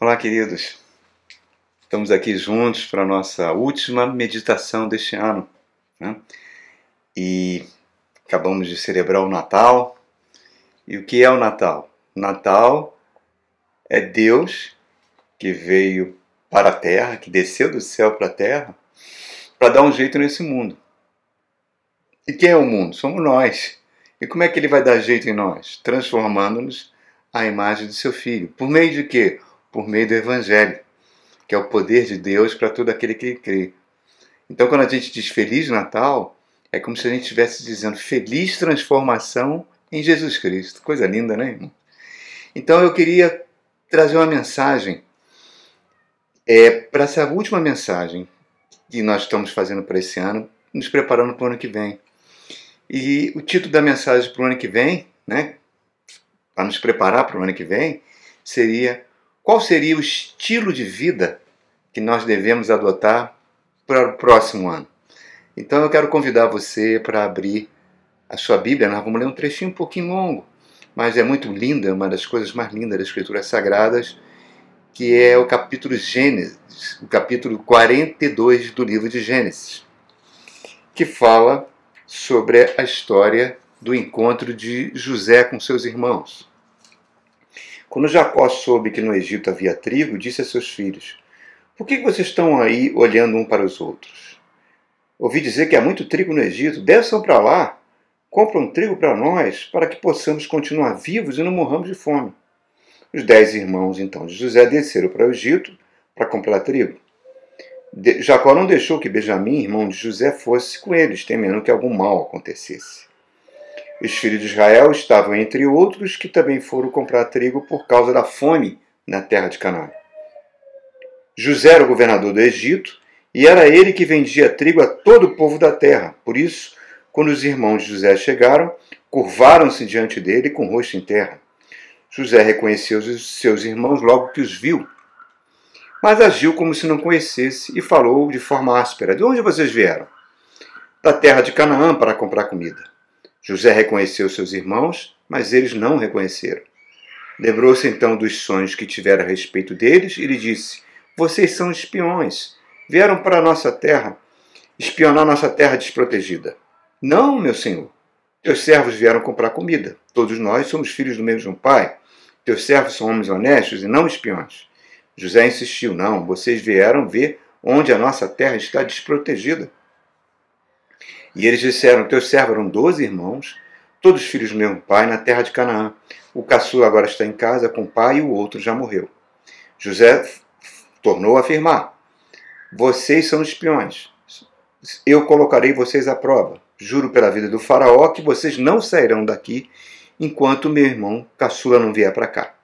Olá, queridos. Estamos aqui juntos para a nossa última meditação deste ano. Né? E acabamos de celebrar o Natal. E o que é o Natal? Natal é Deus que veio para a terra, que desceu do céu para a terra, para dar um jeito nesse mundo. E quem é o mundo? Somos nós. E como é que ele vai dar jeito em nós? Transformando-nos à imagem de seu filho. Por meio de quê? Por meio do Evangelho, que é o poder de Deus para todo aquele que crê. Então, quando a gente diz Feliz Natal, é como se a gente estivesse dizendo Feliz transformação em Jesus Cristo. Coisa linda, né, irmão? Então, eu queria trazer uma mensagem é, para essa última mensagem que nós estamos fazendo para esse ano, nos preparando para o ano que vem. E o título da mensagem para o ano que vem, né, para nos preparar para o ano que vem, seria qual seria o estilo de vida que nós devemos adotar para o próximo ano? Então eu quero convidar você para abrir a sua Bíblia. Nós vamos ler um trechinho um pouquinho longo, mas é muito linda, uma das coisas mais lindas das Escrituras Sagradas, que é o capítulo Gênesis, o capítulo 42 do livro de Gênesis, que fala sobre a história do encontro de José com seus irmãos. Quando Jacó soube que no Egito havia trigo, disse a seus filhos: Por que vocês estão aí olhando um para os outros? Ouvi dizer que há muito trigo no Egito, desçam para lá, compram trigo para nós, para que possamos continuar vivos e não morramos de fome. Os dez irmãos, então, de José desceram para o Egito para comprar trigo. Jacó não deixou que Benjamim, irmão de José, fosse com eles, temendo que algum mal acontecesse. Os filhos de Israel estavam entre outros que também foram comprar trigo por causa da fome na terra de Canaã. José era o governador do Egito e era ele que vendia trigo a todo o povo da terra. Por isso, quando os irmãos de José chegaram, curvaram-se diante dele com o rosto em terra. José reconheceu os seus irmãos logo que os viu, mas agiu como se não conhecesse e falou de forma áspera: De onde vocês vieram? Da terra de Canaã para comprar comida. José reconheceu seus irmãos, mas eles não o reconheceram. Lembrou-se então dos sonhos que tivera a respeito deles e lhe disse: Vocês são espiões. Vieram para a nossa terra, espionar nossa terra desprotegida. Não, meu senhor. Teus servos vieram comprar comida. Todos nós somos filhos do mesmo pai. Teus servos são homens honestos e não espiões. José insistiu: Não, vocês vieram ver onde a nossa terra está desprotegida. E eles disseram: Teus servos eram doze irmãos, todos filhos do mesmo pai, na terra de Canaã. O caçula agora está em casa com o pai e o outro já morreu. José tornou a afirmar: Vocês são espiões. Eu colocarei vocês à prova. Juro pela vida do Faraó que vocês não sairão daqui enquanto meu irmão caçula não vier para cá.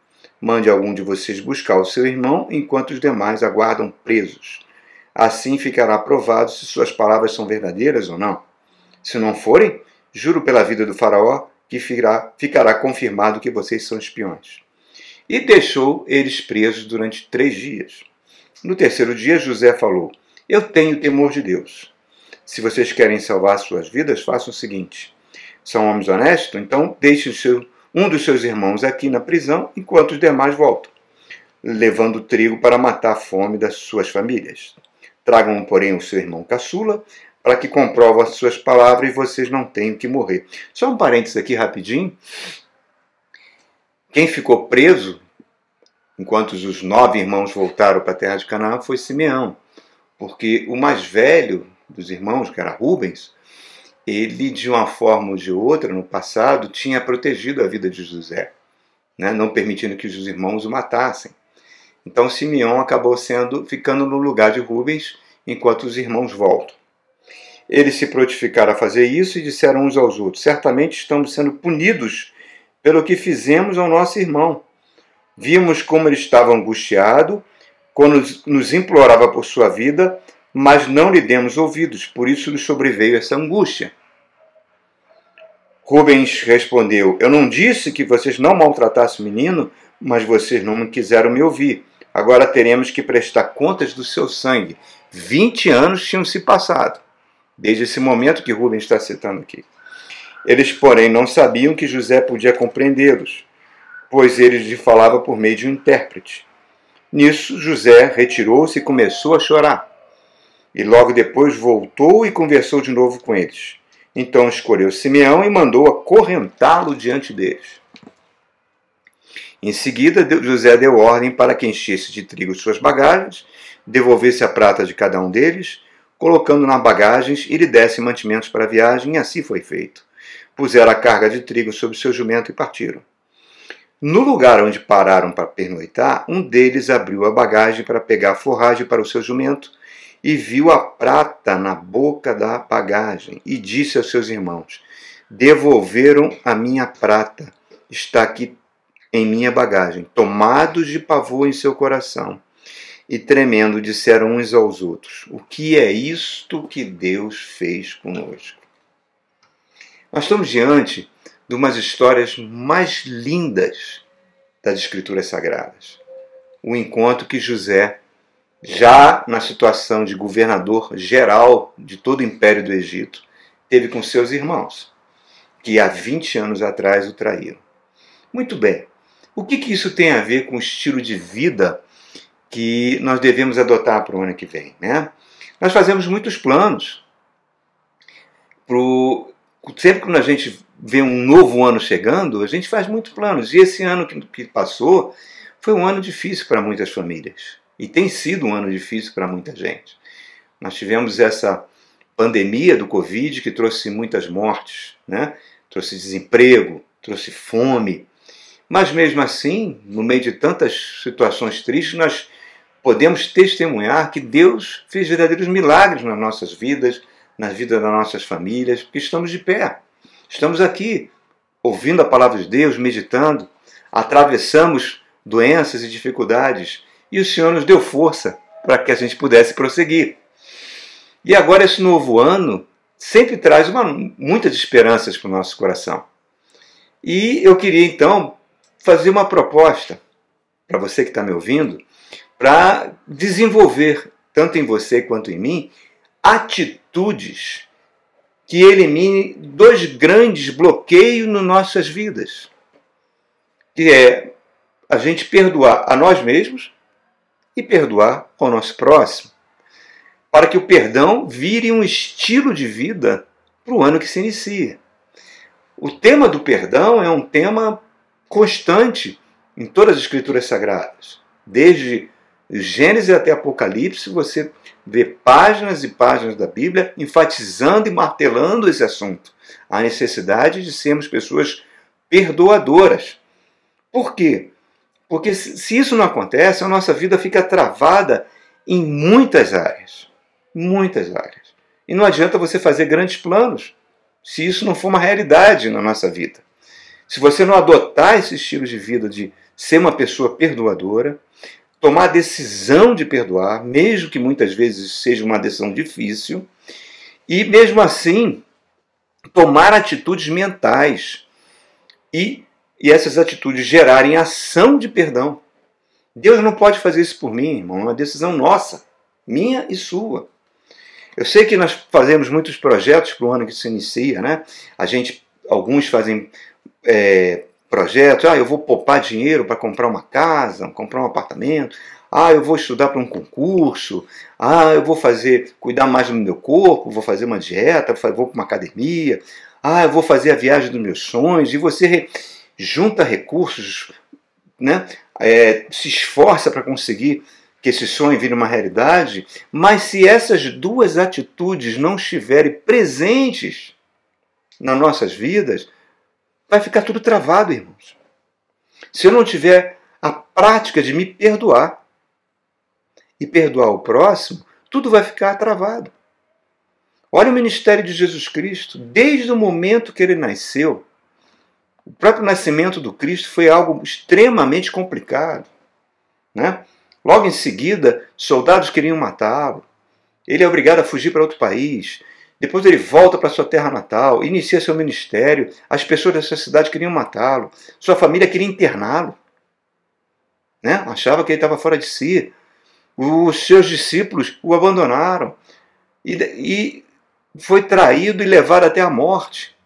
Mande algum de vocês buscar o seu irmão enquanto os demais aguardam presos. Assim ficará provado se suas palavras são verdadeiras ou não. Se não forem, juro pela vida do Faraó que ficará, ficará confirmado que vocês são espiões. E deixou eles presos durante três dias. No terceiro dia, José falou: Eu tenho temor de Deus. Se vocês querem salvar suas vidas, façam o seguinte: são homens honestos, então deixem seu, um dos seus irmãos aqui na prisão enquanto os demais voltam, levando trigo para matar a fome das suas famílias. Tragam, porém, o seu irmão caçula para que comprove as suas palavras e vocês não tenham que morrer. Só um parênteses aqui rapidinho. Quem ficou preso, enquanto os nove irmãos voltaram para a terra de Canaã, foi Simeão. Porque o mais velho dos irmãos, que era Rubens, ele, de uma forma ou de outra, no passado, tinha protegido a vida de José, né? não permitindo que os irmãos o matassem. Então Simeão acabou sendo ficando no lugar de Rubens enquanto os irmãos voltam. Eles se prontificaram a fazer isso e disseram uns aos outros: Certamente estamos sendo punidos pelo que fizemos ao nosso irmão. Vimos como ele estava angustiado quando nos implorava por sua vida, mas não lhe demos ouvidos, por isso nos sobreveio essa angústia. Rubens respondeu: Eu não disse que vocês não maltratassem o menino, mas vocês não quiseram me ouvir. Agora teremos que prestar contas do seu sangue. Vinte anos tinham se passado desde esse momento que Rubens está citando aqui. Eles, porém, não sabiam que José podia compreendê-los, pois ele lhe falava por meio de um intérprete. Nisso, José retirou-se e começou a chorar. E logo depois voltou e conversou de novo com eles. Então escolheu Simeão e mandou acorrentá-lo diante deles. Em seguida, José deu ordem para que enchesse de trigo suas bagagens, devolvesse a prata de cada um deles, colocando nas bagagens e lhe desse mantimentos para a viagem, e assim foi feito. Puseram a carga de trigo sobre seu jumento e partiram. No lugar onde pararam para pernoitar, um deles abriu a bagagem para pegar a forragem para o seu jumento e viu a prata na boca da bagagem e disse aos seus irmãos: Devolveram a minha prata, está aqui em minha bagagem. Tomados de pavor em seu coração e tremendo, disseram uns aos outros: O que é isto que Deus fez conosco? Nós estamos diante de umas histórias mais lindas das Escrituras Sagradas. O encontro que José já na situação de governador geral de todo o Império do Egito, teve com seus irmãos, que há 20 anos atrás o traíram. Muito bem, o que, que isso tem a ver com o estilo de vida que nós devemos adotar para o ano que vem? Né? Nós fazemos muitos planos. Pro... Sempre que a gente vê um novo ano chegando, a gente faz muitos planos. E esse ano que passou foi um ano difícil para muitas famílias. E tem sido um ano difícil para muita gente. Nós tivemos essa pandemia do Covid que trouxe muitas mortes, né? trouxe desemprego, trouxe fome. Mas mesmo assim, no meio de tantas situações tristes, nós podemos testemunhar que Deus fez verdadeiros milagres nas nossas vidas, na vida das nossas famílias, porque estamos de pé. Estamos aqui, ouvindo a palavra de Deus, meditando, atravessamos doenças e dificuldades e o Senhor nos deu força para que a gente pudesse prosseguir. E agora, esse novo ano sempre traz uma, muitas esperanças para o nosso coração. E eu queria então fazer uma proposta para você que está me ouvindo, para desenvolver, tanto em você quanto em mim, atitudes que eliminem dois grandes bloqueios nas nossas vidas, que é a gente perdoar a nós mesmos e perdoar ao nosso próximo, para que o perdão vire um estilo de vida para o ano que se inicia. O tema do perdão é um tema constante em todas as escrituras sagradas. Desde Gênesis até Apocalipse, você vê páginas e páginas da Bíblia enfatizando e martelando esse assunto. A necessidade de sermos pessoas perdoadoras. Por quê? Porque se isso não acontece, a nossa vida fica travada em muitas áreas. Muitas áreas. E não adianta você fazer grandes planos se isso não for uma realidade na nossa vida. Se você não adotar esse estilo de vida de ser uma pessoa perdoadora, tomar a decisão de perdoar, mesmo que muitas vezes seja uma decisão difícil, e mesmo assim tomar atitudes mentais e e essas atitudes gerarem ação de perdão. Deus não pode fazer isso por mim, irmão, é uma decisão nossa, minha e sua. Eu sei que nós fazemos muitos projetos para o ano que se inicia, né? A gente, alguns fazem é, projetos, ah, eu vou poupar dinheiro para comprar uma casa, comprar um apartamento, ah, eu vou estudar para um concurso, ah, eu vou fazer, cuidar mais do meu corpo, vou fazer uma dieta, vou para uma academia, ah, eu vou fazer a viagem dos meus sonhos, e você junta recursos, né? É, se esforça para conseguir que esse sonho vire uma realidade, mas se essas duas atitudes não estiverem presentes nas nossas vidas, vai ficar tudo travado, irmãos. Se eu não tiver a prática de me perdoar e perdoar o próximo, tudo vai ficar travado. Olha o ministério de Jesus Cristo, desde o momento que ele nasceu, o próprio nascimento do Cristo foi algo extremamente complicado. Né? Logo em seguida, soldados queriam matá-lo. Ele é obrigado a fugir para outro país. Depois ele volta para sua terra natal, inicia seu ministério. As pessoas dessa cidade queriam matá-lo. Sua família queria interná-lo. Né? Achava que ele estava fora de si. Os seus discípulos o abandonaram. E, e foi traído e levado até a morte.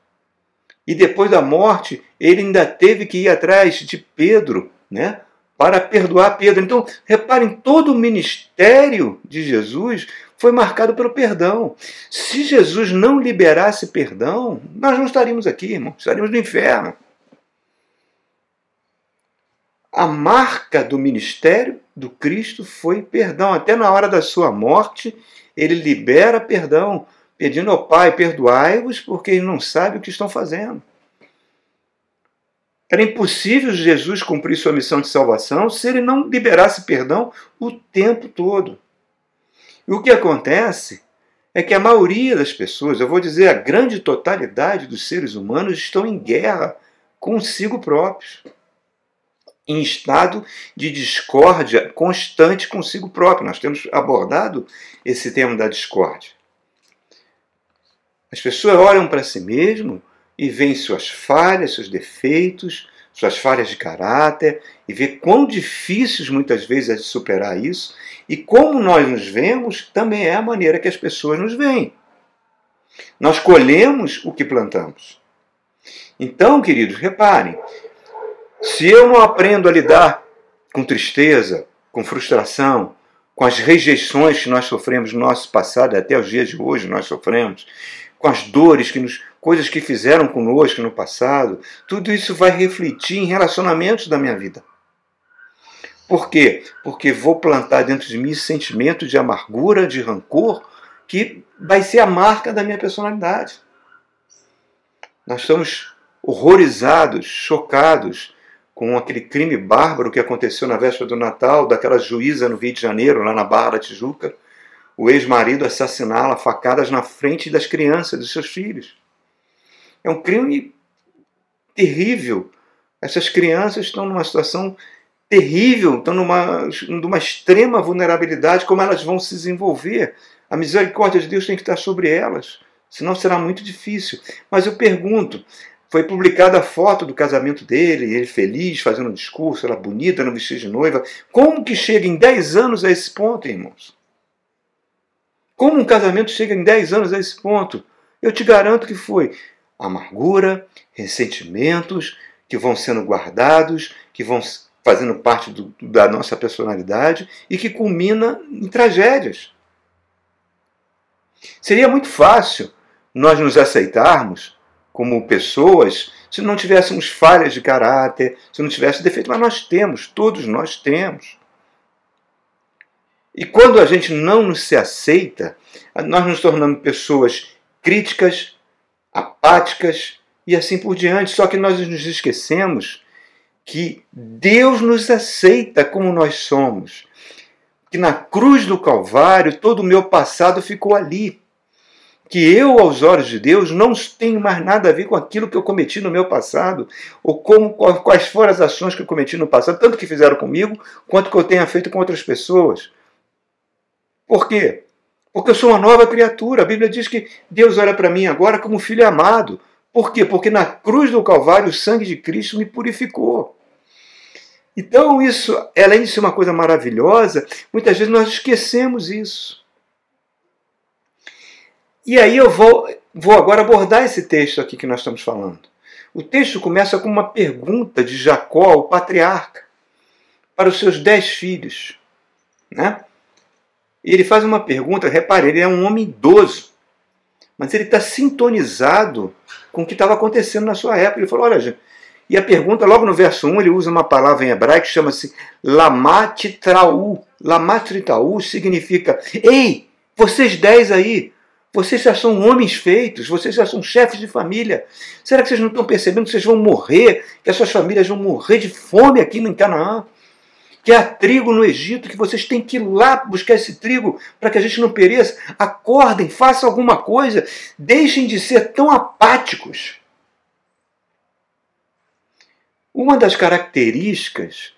E depois da morte, ele ainda teve que ir atrás de Pedro, né? para perdoar Pedro. Então, reparem, todo o ministério de Jesus foi marcado pelo perdão. Se Jesus não liberasse perdão, nós não estaríamos aqui, irmão, estaríamos no inferno. A marca do ministério do Cristo foi perdão. Até na hora da sua morte, ele libera perdão, pedindo ao Pai: perdoai-vos, porque eles não sabem o que estão fazendo. Era impossível Jesus cumprir sua missão de salvação se ele não liberasse perdão o tempo todo. E o que acontece é que a maioria das pessoas, eu vou dizer a grande totalidade dos seres humanos, estão em guerra consigo próprios, em estado de discórdia constante consigo próprio. Nós temos abordado esse tema da discórdia. As pessoas olham para si mesmo e vem suas falhas, seus defeitos, suas falhas de caráter e vê quão difíceis muitas vezes é de superar isso e como nós nos vemos também é a maneira que as pessoas nos veem. Nós colhemos o que plantamos. Então, queridos, reparem, se eu não aprendo a lidar com tristeza, com frustração, com as rejeições que nós sofremos no nosso passado, até os dias de hoje nós sofremos, com as dores que nos coisas que fizeram conosco no passado, tudo isso vai refletir em relacionamentos da minha vida. Por quê? Porque vou plantar dentro de mim sentimento de amargura, de rancor, que vai ser a marca da minha personalidade. Nós estamos horrorizados, chocados com aquele crime bárbaro que aconteceu na véspera do Natal, daquela juíza no Rio de Janeiro, lá na Barra da Tijuca, o ex-marido assassiná-la facadas na frente das crianças, dos seus filhos. É um crime terrível. Essas crianças estão numa situação terrível, estão numa, numa extrema vulnerabilidade, como elas vão se desenvolver. A misericórdia de Deus tem que estar sobre elas, senão será muito difícil. Mas eu pergunto, foi publicada a foto do casamento dele, ele feliz, fazendo um discurso, ela bonita no vestido de noiva. Como que chega em 10 anos a esse ponto, irmãos? Como um casamento chega em 10 anos a esse ponto? Eu te garanto que foi amargura, ressentimentos que vão sendo guardados, que vão fazendo parte do, da nossa personalidade e que culmina em tragédias. Seria muito fácil nós nos aceitarmos como pessoas se não tivéssemos falhas de caráter, se não tivéssemos defeito, mas nós temos, todos nós temos. E quando a gente não se aceita, nós nos tornamos pessoas críticas, apáticas e assim por diante. Só que nós nos esquecemos que Deus nos aceita como nós somos. Que na cruz do Calvário todo o meu passado ficou ali. Que eu, aos olhos de Deus, não tenho mais nada a ver com aquilo que eu cometi no meu passado, ou como, quais foram as ações que eu cometi no passado, tanto que fizeram comigo, quanto que eu tenha feito com outras pessoas. Por quê? Porque eu sou uma nova criatura. A Bíblia diz que Deus olha para mim agora como filho amado. Por quê? Porque na cruz do Calvário o sangue de Cristo me purificou. Então, isso, além de ser uma coisa maravilhosa, muitas vezes nós esquecemos isso. E aí eu vou, vou agora abordar esse texto aqui que nós estamos falando. O texto começa com uma pergunta de Jacó, o patriarca, para os seus dez filhos. Né? E ele faz uma pergunta, repare, ele é um homem idoso, mas ele está sintonizado com o que estava acontecendo na sua época. Ele falou: olha, gente, e a pergunta, logo no verso 1, ele usa uma palavra em hebraico que chama-se lamatritaú. Lamatritaú significa: Ei, vocês dez aí, vocês já são homens feitos, vocês já são chefes de família. Será que vocês não estão percebendo que vocês vão morrer, que as suas famílias vão morrer de fome aqui em Canaã? Que há trigo no Egito, que vocês têm que ir lá buscar esse trigo para que a gente não pereça. Acordem, façam alguma coisa, deixem de ser tão apáticos. Uma das características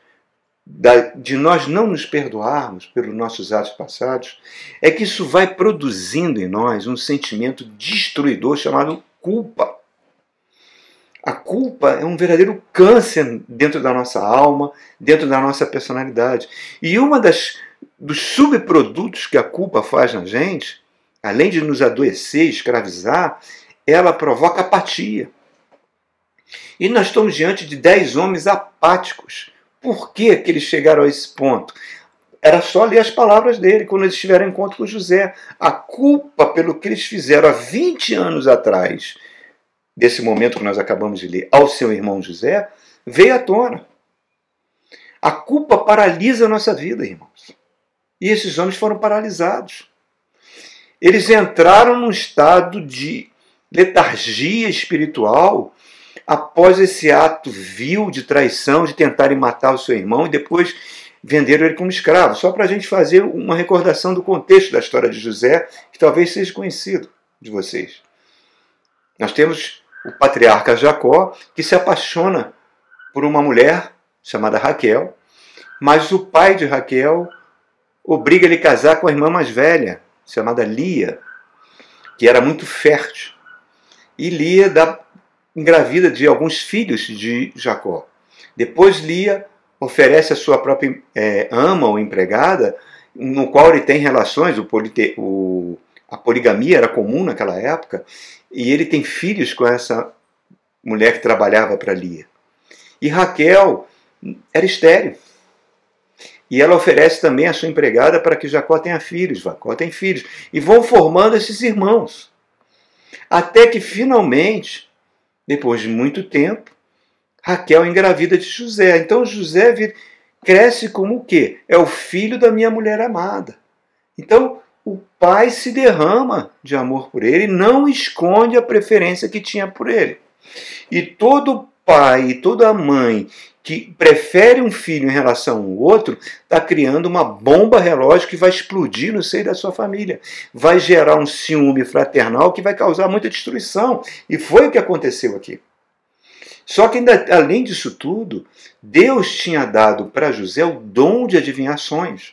de nós não nos perdoarmos pelos nossos atos passados é que isso vai produzindo em nós um sentimento destruidor chamado culpa. A culpa é um verdadeiro câncer dentro da nossa alma, dentro da nossa personalidade. E uma das dos subprodutos que a culpa faz na gente, além de nos adoecer, escravizar, ela provoca apatia. E nós estamos diante de dez homens apáticos, Por que, que eles chegaram a esse ponto? Era só ler as palavras dele quando eles tiveram encontro com José. A culpa pelo que eles fizeram há 20 anos atrás, desse momento que nós acabamos de ler, ao seu irmão José, veio à tona. A culpa paralisa a nossa vida, irmãos. E esses homens foram paralisados. Eles entraram num estado de letargia espiritual após esse ato vil de traição, de tentarem matar o seu irmão e depois venderam ele como escravo. Só para a gente fazer uma recordação do contexto da história de José, que talvez seja conhecido de vocês. Nós temos o patriarca Jacó, que se apaixona por uma mulher chamada Raquel, mas o pai de Raquel obriga ele a casar com a irmã mais velha, chamada Lia, que era muito fértil. E Lia dá, engravida de alguns filhos de Jacó. Depois Lia oferece a sua própria é, ama ou empregada, no qual ele tem relações, o, polite, o, a poligamia era comum naquela época, e ele tem filhos com essa mulher que trabalhava para Lia. E Raquel era estéreo. E ela oferece também a sua empregada para que Jacó tenha filhos. Jacó tem filhos. E vão formando esses irmãos. Até que finalmente, depois de muito tempo, Raquel engravida de José. Então José cresce como o quê? É o filho da minha mulher amada. Então pai se derrama de amor por ele não esconde a preferência que tinha por ele. E todo pai e toda mãe que prefere um filho em relação ao outro está criando uma bomba relógio que vai explodir no seio da sua família. Vai gerar um ciúme fraternal que vai causar muita destruição. E foi o que aconteceu aqui. Só que, ainda, além disso tudo, Deus tinha dado para José o dom de adivinhações.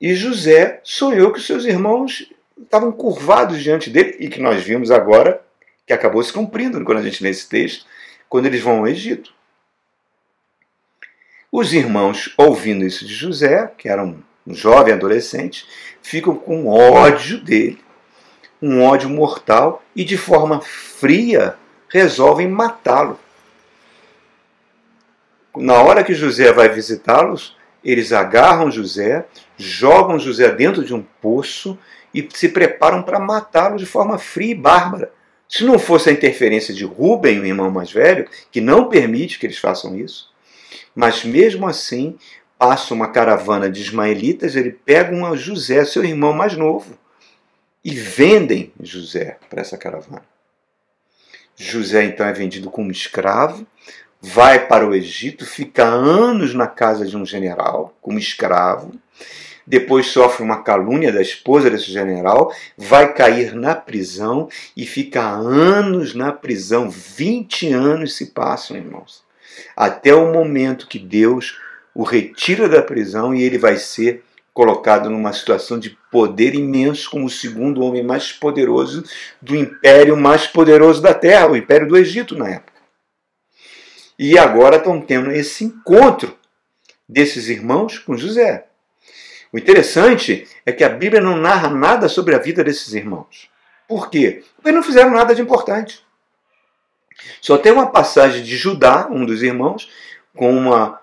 E José sonhou que seus irmãos estavam curvados diante dele, e que nós vimos agora que acabou se cumprindo quando a gente lê esse texto, quando eles vão ao Egito. Os irmãos, ouvindo isso de José, que era um jovem adolescente, ficam com ódio dele, um ódio mortal, e de forma fria resolvem matá-lo na hora que José vai visitá-los, eles agarram José, jogam José dentro de um poço e se preparam para matá-lo de forma fria e bárbara. Se não fosse a interferência de Rubem, o irmão mais velho, que não permite que eles façam isso, mas mesmo assim passa uma caravana de ismaelitas, ele pegam a José, seu irmão mais novo, e vendem José para essa caravana. José então é vendido como escravo, vai para o Egito, fica anos na casa de um general, como escravo, depois sofre uma calúnia da esposa desse general, vai cair na prisão e fica anos na prisão. 20 anos se passam, irmãos, até o momento que Deus o retira da prisão e ele vai ser colocado numa situação de poder imenso como o segundo homem mais poderoso do império mais poderoso da terra, o império do Egito na época. E agora estão tendo esse encontro desses irmãos com José. O interessante é que a Bíblia não narra nada sobre a vida desses irmãos. Por quê? Porque não fizeram nada de importante. Só tem uma passagem de Judá, um dos irmãos, com uma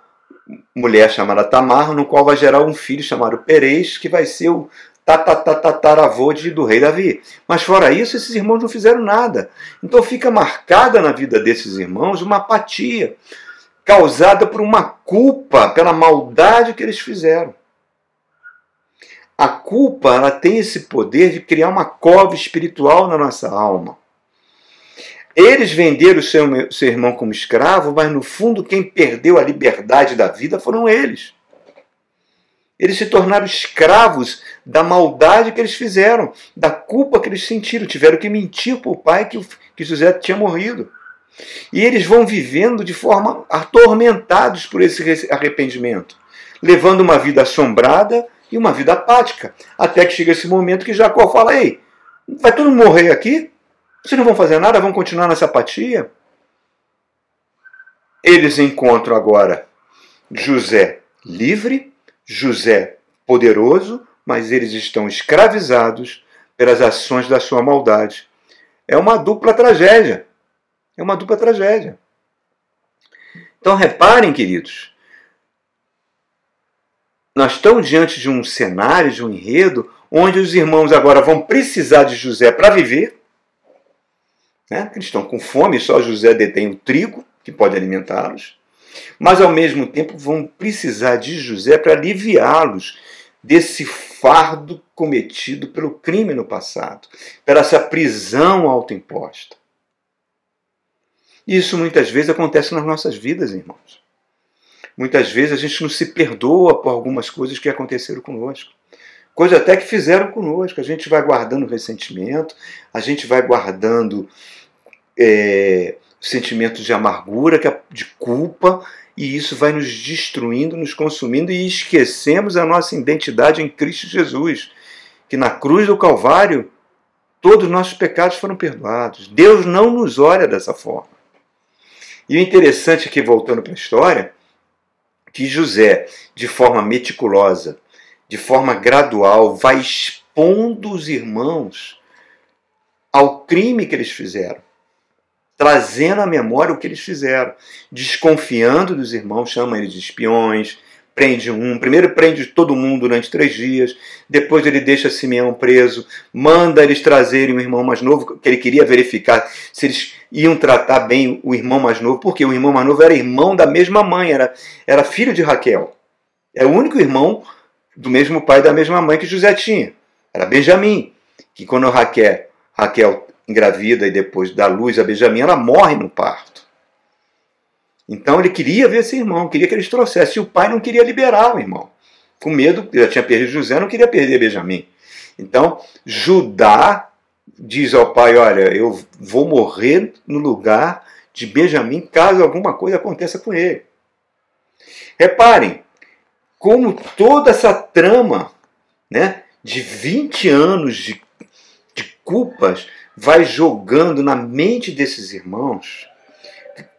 mulher chamada Tamar, no qual vai gerar um filho chamado Perez, que vai ser o tataravô do rei Davi. Mas fora isso, esses irmãos não fizeram nada. Então fica marcada na vida desses irmãos uma apatia, causada por uma culpa pela maldade que eles fizeram. A culpa ela tem esse poder de criar uma cova espiritual na nossa alma. Eles venderam o seu, seu irmão como escravo, mas no fundo quem perdeu a liberdade da vida foram eles. Eles se tornaram escravos da maldade que eles fizeram, da culpa que eles sentiram. Tiveram que mentir para o pai que, que José tinha morrido. E eles vão vivendo de forma atormentados por esse arrependimento, levando uma vida assombrada e uma vida apática. Até que chega esse momento que Jacó fala: Ei, vai todo mundo morrer aqui? Vocês não vão fazer nada? Vão continuar nessa apatia? Eles encontram agora José livre José poderoso, mas eles estão escravizados pelas ações da sua maldade. É uma dupla tragédia. É uma dupla tragédia. Então reparem, queridos, nós estamos diante de um cenário, de um enredo, onde os irmãos agora vão precisar de José para viver. Né? Eles estão com fome, só José detém o trigo que pode alimentá-los. Mas ao mesmo tempo vão precisar de José para aliviá-los desse fardo cometido pelo crime no passado, pela essa prisão autoimposta. Isso muitas vezes acontece nas nossas vidas, irmãos. Muitas vezes a gente não se perdoa por algumas coisas que aconteceram conosco. Coisas até que fizeram conosco. A gente vai guardando ressentimento, a gente vai guardando é, sentimentos de amargura, é de culpa, e isso vai nos destruindo, nos consumindo e esquecemos a nossa identidade em Cristo Jesus, que na cruz do Calvário todos os nossos pecados foram perdoados. Deus não nos olha dessa forma. E o interessante aqui, voltando para a história, que José, de forma meticulosa, de forma gradual, vai expondo os irmãos ao crime que eles fizeram trazendo à memória o que eles fizeram, desconfiando dos irmãos, chama eles de espiões, prende um, primeiro prende todo mundo durante três dias, depois ele deixa Simeão preso, manda eles trazerem o irmão mais novo, que ele queria verificar se eles iam tratar bem o irmão mais novo, porque o irmão mais novo era irmão da mesma mãe, era, era filho de Raquel. É o único irmão do mesmo pai da mesma mãe que José tinha. Era Benjamim, que quando Raquel, Raquel engravida e depois dá luz a Benjamim, ela morre no parto. Então ele queria ver esse irmão, queria que eles trouxessem. E o pai não queria liberar o irmão. Com medo, já tinha perdido José, não queria perder Benjamim. Então, Judá diz ao pai: Olha, eu vou morrer no lugar de Benjamim caso alguma coisa aconteça com ele. Reparem como toda essa trama né, de 20 anos de, de culpas vai jogando na mente desses irmãos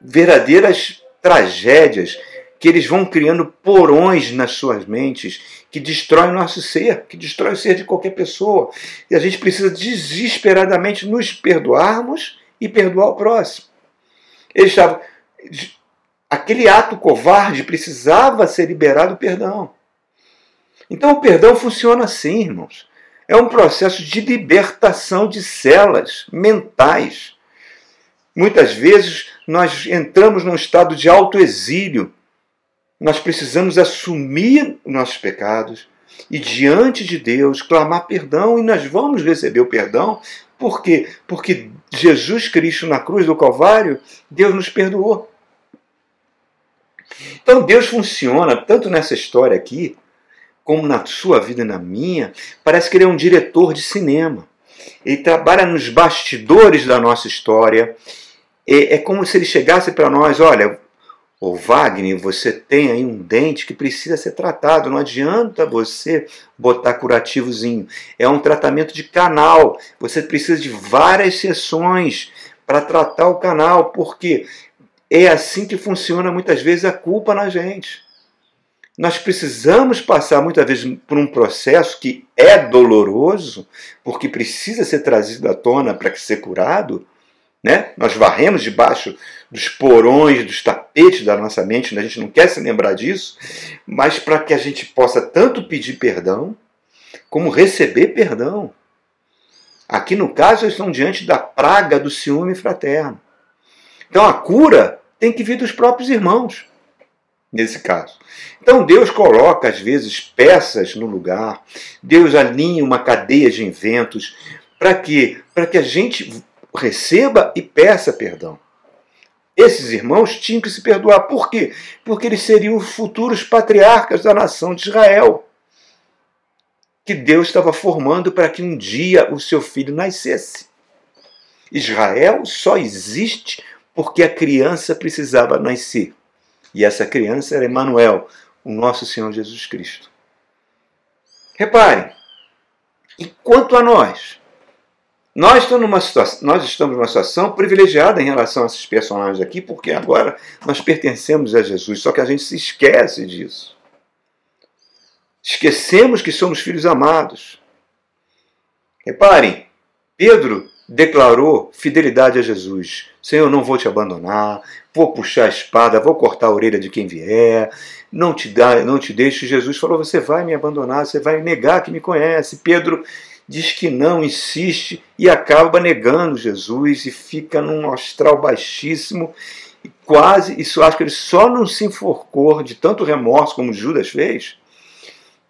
verdadeiras tragédias que eles vão criando porões nas suas mentes que destroem nosso ser, que destrói o ser de qualquer pessoa. E a gente precisa desesperadamente nos perdoarmos e perdoar o próximo. Eles estavam aquele ato covarde precisava ser liberado perdão. Então o perdão funciona assim, irmãos é um processo de libertação de celas mentais. Muitas vezes nós entramos num estado de autoexílio. Nós precisamos assumir nossos pecados e diante de Deus clamar perdão e nós vamos receber o perdão. Por quê? Porque Jesus Cristo na cruz do Calvário, Deus nos perdoou. Então Deus funciona tanto nessa história aqui, como na sua vida e na minha, parece que ele é um diretor de cinema. Ele trabalha nos bastidores da nossa história. É, é como se ele chegasse para nós: olha, o Wagner, você tem aí um dente que precisa ser tratado. Não adianta você botar curativozinho. É um tratamento de canal. Você precisa de várias sessões para tratar o canal, porque é assim que funciona muitas vezes a culpa na gente nós precisamos passar muitas vezes por um processo que é doloroso, porque precisa ser trazido à tona para ser curado. Né? Nós varremos debaixo dos porões, dos tapetes da nossa mente, né? a gente não quer se lembrar disso, mas para que a gente possa tanto pedir perdão, como receber perdão. Aqui no caso, eles estão diante da praga do ciúme fraterno. Então a cura tem que vir dos próprios irmãos nesse caso. Então Deus coloca às vezes peças no lugar, Deus alinha uma cadeia de inventos para que para que a gente receba e peça perdão. Esses irmãos tinham que se perdoar. Por quê? Porque eles seriam os futuros patriarcas da nação de Israel. Que Deus estava formando para que um dia o seu filho nascesse. Israel só existe porque a criança precisava nascer. E essa criança era Emmanuel, o nosso Senhor Jesus Cristo. Reparem, e quanto a nós? Nós estamos, numa situação, nós estamos numa situação privilegiada em relação a esses personagens aqui, porque agora nós pertencemos a Jesus, só que a gente se esquece disso. Esquecemos que somos filhos amados. Reparem, Pedro declarou fidelidade a Jesus. Senhor, não vou te abandonar, vou puxar a espada, vou cortar a orelha de quem vier, não te dá, não te deixe. Jesus falou: você vai me abandonar, você vai negar que me conhece. Pedro diz que não, insiste e acaba negando Jesus e fica num astral baixíssimo. E quase, isso acho que ele só não se enforcou de tanto remorso como Judas fez,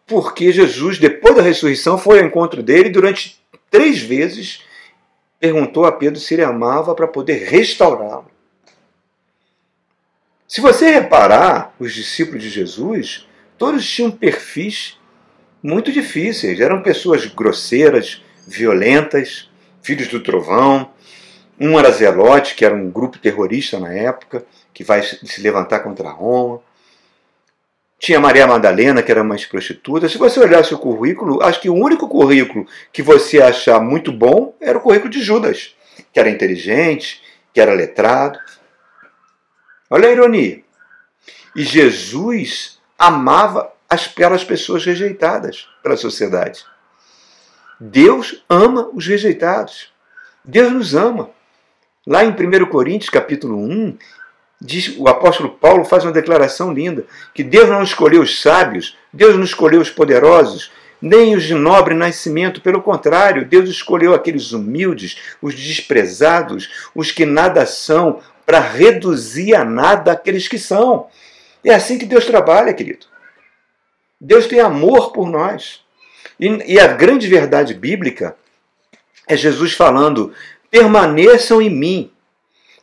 porque Jesus, depois da ressurreição, foi ao encontro dele durante três vezes perguntou a Pedro se ele amava para poder restaurá-lo. Se você reparar, os discípulos de Jesus, todos tinham perfis muito difíceis. Eram pessoas grosseiras, violentas, filhos do trovão. Um era Zelote, que era um grupo terrorista na época, que vai se levantar contra Roma. Tinha Maria Madalena, que era uma prostituta. Se você olhasse o currículo, acho que o único currículo que você achar muito bom era o currículo de Judas, que era inteligente, que era letrado. Olha a ironia. E Jesus amava aquelas pessoas rejeitadas pela sociedade. Deus ama os rejeitados. Deus nos ama. Lá em 1 Coríntios, capítulo 1, diz, o apóstolo Paulo faz uma declaração linda: que Deus não escolheu os sábios, Deus não escolheu os poderosos, nem os de nobre nascimento. Pelo contrário, Deus escolheu aqueles humildes, os desprezados, os que nada são, para reduzir a nada aqueles que são. É assim que Deus trabalha, querido. Deus tem amor por nós. E, e a grande verdade bíblica é Jesus falando: permaneçam em mim.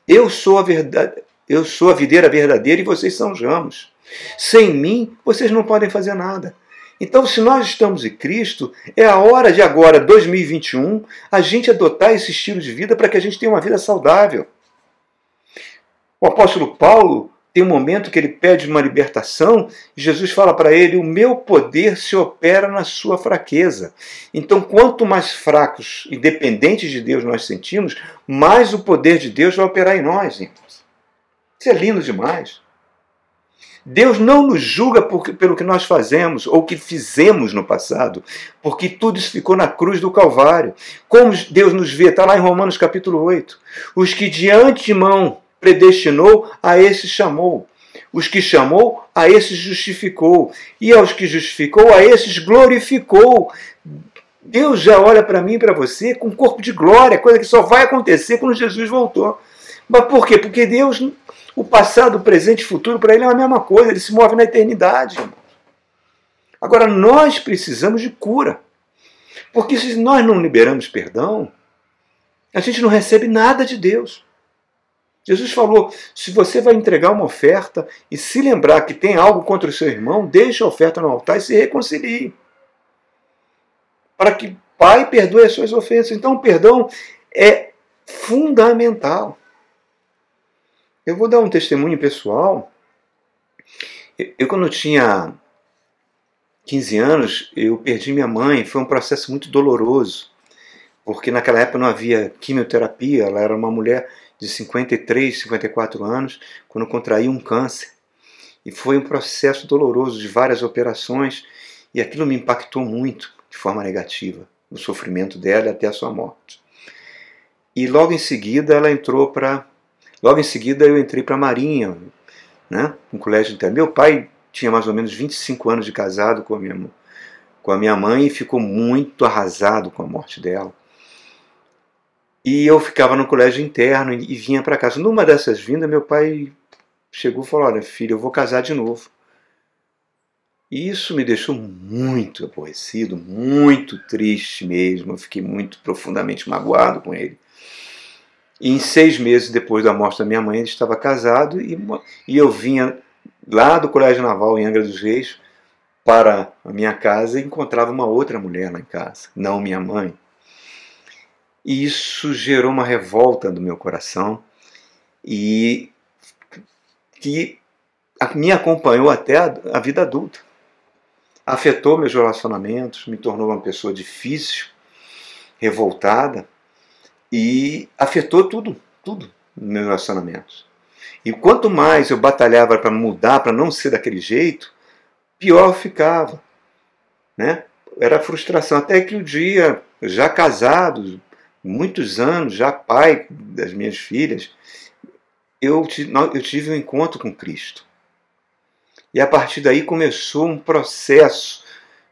Eu sou a verdade, eu sou a videira verdadeira e vocês são os ramos. Sem mim, vocês não podem fazer nada. Então, se nós estamos em Cristo, é a hora de agora, 2021, a gente adotar esse estilo de vida para que a gente tenha uma vida saudável. O apóstolo Paulo tem um momento que ele pede uma libertação e Jesus fala para ele: O meu poder se opera na sua fraqueza. Então, quanto mais fracos e dependentes de Deus nós sentimos, mais o poder de Deus vai operar em nós. Irmãos. Isso é lindo demais. Deus não nos julga por, pelo que nós fazemos ou que fizemos no passado, porque tudo isso ficou na cruz do Calvário. Como Deus nos vê, está lá em Romanos capítulo 8. Os que de antemão predestinou, a esses chamou. Os que chamou, a esses justificou. E aos que justificou, a esses glorificou. Deus já olha para mim e para você com um corpo de glória, coisa que só vai acontecer quando Jesus voltou. Mas por quê? Porque Deus o passado, o presente e o futuro, para ele é a mesma coisa, ele se move na eternidade. Agora, nós precisamos de cura. Porque se nós não liberamos perdão, a gente não recebe nada de Deus. Jesus falou: se você vai entregar uma oferta e se lembrar que tem algo contra o seu irmão, deixe a oferta no altar e se reconcilie. Para que Pai perdoe as suas ofensas. Então, o perdão é fundamental. Eu vou dar um testemunho pessoal. Eu, quando eu tinha 15 anos, eu perdi minha mãe. Foi um processo muito doloroso, porque naquela época não havia quimioterapia. Ela era uma mulher de 53, 54 anos, quando contraí um câncer. E foi um processo doloroso de várias operações, e aquilo me impactou muito de forma negativa, o sofrimento dela até a sua morte. E logo em seguida ela entrou para Logo em seguida eu entrei para a Marinha, né, um colégio interno. Meu pai tinha mais ou menos 25 anos de casado com a minha, com a minha mãe e ficou muito arrasado com a morte dela. E eu ficava no colégio interno e vinha para casa. Numa dessas vindas, meu pai chegou e falou: Olha, filho, eu vou casar de novo. E isso me deixou muito aborrecido, muito triste mesmo. Eu fiquei muito profundamente magoado com ele. E em seis meses depois da morte da minha mãe, ele estava casado e, e eu vinha lá do Colégio Naval em Angra dos Reis para a minha casa e encontrava uma outra mulher lá em casa, não minha mãe. E isso gerou uma revolta do meu coração e que me acompanhou até a, a vida adulta. Afetou meus relacionamentos, me tornou uma pessoa difícil, revoltada e afetou tudo, tudo nos meus relacionamentos. E quanto mais eu batalhava para mudar, para não ser daquele jeito, pior ficava. Né? Era frustração. Até que o um dia, já casado, muitos anos, já pai das minhas filhas, eu tive um encontro com Cristo. E a partir daí começou um processo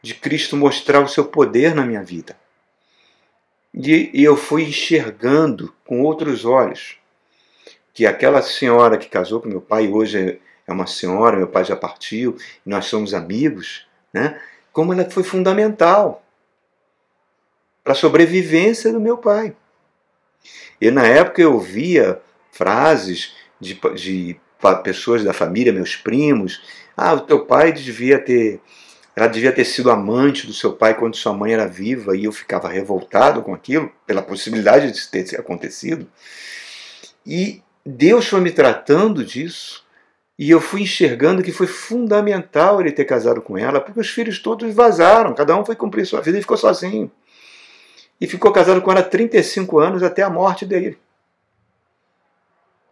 de Cristo mostrar o seu poder na minha vida. E, e eu fui enxergando com outros olhos que aquela senhora que casou com meu pai, hoje é uma senhora, meu pai já partiu, nós somos amigos, né? como ela foi fundamental para a sobrevivência do meu pai. E na época eu ouvia frases de, de pessoas da família, meus primos, ah, o teu pai devia ter. Ela devia ter sido amante do seu pai quando sua mãe era viva e eu ficava revoltado com aquilo, pela possibilidade de ter acontecido. E Deus foi me tratando disso e eu fui enxergando que foi fundamental ele ter casado com ela, porque os filhos todos vazaram, cada um foi cumprir sua vida e ficou sozinho. E ficou casado com ela 35 anos até a morte dele.